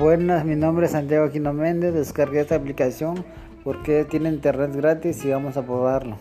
Buenas, mi nombre es Santiago Aquino Méndez, descargué esta aplicación porque tiene internet gratis y vamos a probarlo.